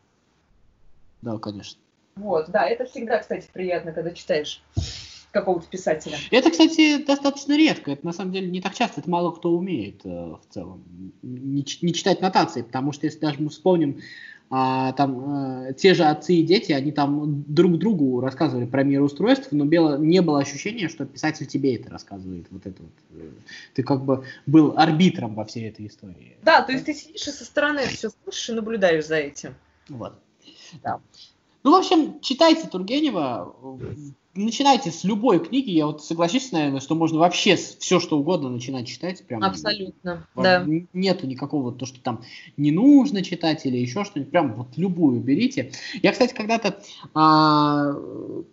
Да, конечно. Вот, да, это всегда, кстати, приятно, когда читаешь какого-то писателя. Это, кстати, достаточно редко. Это на самом деле не так часто. Это мало кто умеет э, в целом. Не, не читать нотации, потому что если даже мы вспомним а, там э, те же отцы и дети, они там друг другу рассказывали про мироустройство, но бело, не было ощущения, что писатель тебе это рассказывает. Вот это вот. Э, ты как бы был арбитром во всей этой истории. Да, то есть ты сидишь и со стороны все слышишь и наблюдаешь за этим. Вот. Да. Ну, в общем, читайте Тургенева, начинайте с любой книги, я вот соглашусь, наверное, что можно вообще все, что угодно начинать читать. Прям, Абсолютно, да. Нету никакого то, что там не нужно читать или еще что-нибудь, прям вот любую берите. Я, кстати, когда-то а,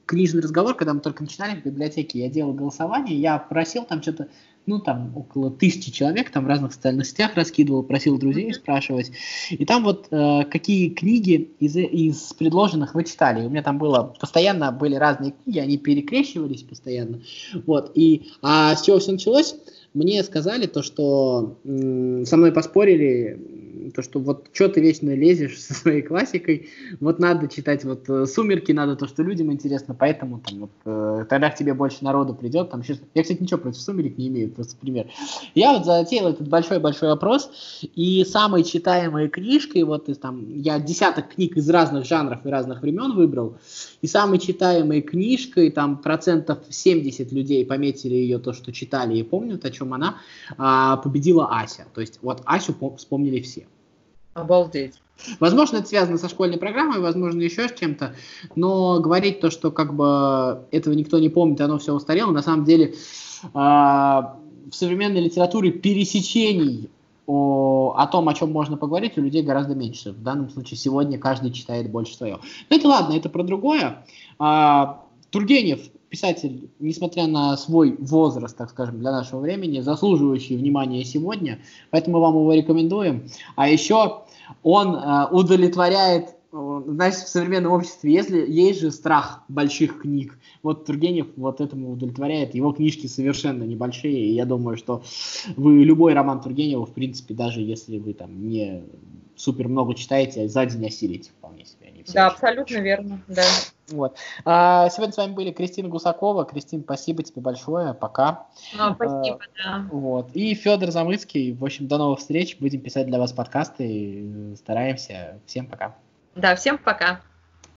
книжный разговор, когда мы только начинали в библиотеке, я делал голосование, я просил там что-то ну, там, около тысячи человек, там в разных социальных сетях раскидывал, просил друзей спрашивать. И там вот э, какие книги из, из предложенных вы читали. У меня там было, постоянно были разные книги, они перекрещивались постоянно. Вот, и а с чего все началось? Мне сказали то, что м- со мной поспорили то, что вот что ты вечно лезешь со своей классикой, вот надо читать вот э, «Сумерки», надо то, что людям интересно, поэтому там вот э, тогда к тебе больше народу придет. Там, сейчас... Я, кстати, ничего против «Сумерек» не имею, просто пример. Я вот затеял этот большой-большой вопрос, и самой читаемой книжкой, вот из, там, я десяток книг из разных жанров и разных времен выбрал, и самой читаемой книжкой, там процентов 70 людей пометили ее то, что читали и помнят, о чем она, а, победила Ася. То есть вот Асю вспомнили все. Обалдеть. Возможно, это связано со школьной программой, возможно, еще с чем-то, но говорить то, что как бы этого никто не помнит, оно все устарело, на самом деле э, в современной литературе пересечений о, о том, о чем можно поговорить, у людей гораздо меньше. В данном случае сегодня каждый читает больше свое. Но это ладно, это про другое. А, Тургенев писатель, несмотря на свой возраст, так скажем, для нашего времени, заслуживающий внимания сегодня, поэтому вам его рекомендуем. А еще он э, удовлетворяет, э, знаете, в современном обществе, если есть же страх больших книг, вот Тургенев вот этому удовлетворяет, его книжки совершенно небольшие, и я думаю, что вы любой роман Тургенева, в принципе, даже если вы там не супер много читаете, за день осилите вполне себе. Да, абсолютно верно, да. Вот. А, сегодня с вами были Кристина Гусакова. Кристина, спасибо тебе большое. Пока. Ну, спасибо, а, да. Вот. И Федор Замыцкий. В общем, до новых встреч. Будем писать для вас подкасты. Стараемся. Всем пока. Да, всем пока.